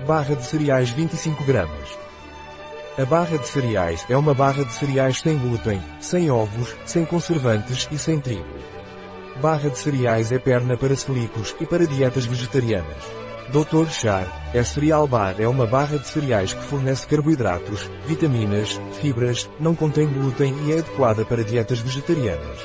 Barra de cereais 25 gramas. A barra de cereais é uma barra de cereais sem glúten, sem ovos, sem conservantes e sem trigo. Barra de cereais é perna para celíacos e para dietas vegetarianas. Dr. Char, é cereal bar é uma barra de cereais que fornece carboidratos, vitaminas, fibras, não contém glúten e é adequada para dietas vegetarianas.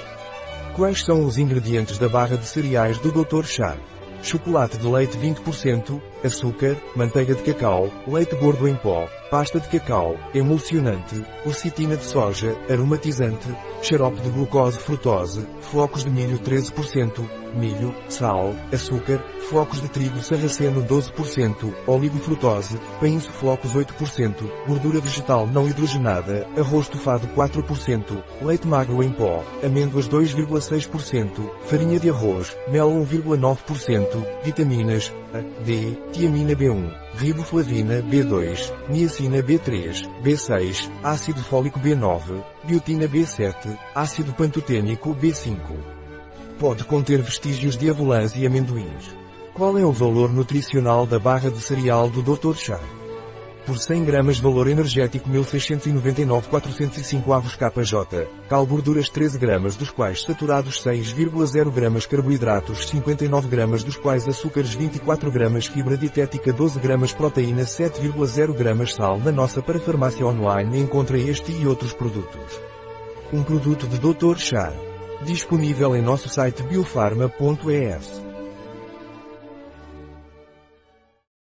Quais são os ingredientes da barra de cereais do Dr. Char? Chocolate de leite 20%, açúcar, manteiga de cacau, leite gordo em pó, pasta de cacau, emulsionante, lecitina de soja, aromatizante, xarope de glucose frutose, flocos de milho 13%, milho, sal, açúcar, flocos de trigo sarraceno 12%, frutose, painço flocos 8%, gordura vegetal não hidrogenada, arroz tufado 4%, leite magro em pó, amêndoas 2,6%, farinha de arroz, mel 1,9%, vitaminas, A, D, tiamina B1, riboflavina B2, niacina B3, B6, ácido fólico B9, biotina B7, ácido pantotênico B5. Pode conter vestígios de avelãs e amendoins. Qual é o valor nutricional da barra de cereal do Dr. Chá? Por 100 gramas valor energético 1699-405 avos KJ, cal gorduras 13 gramas dos quais saturados 6,0 gramas carboidratos 59 gramas dos quais açúcares 24 gramas fibra dietética 12 gramas proteína 7,0 gramas sal na nossa parafarmácia online encontra este e outros produtos. Um produto de Dr. Char. Disponível em nosso site biofarma.es.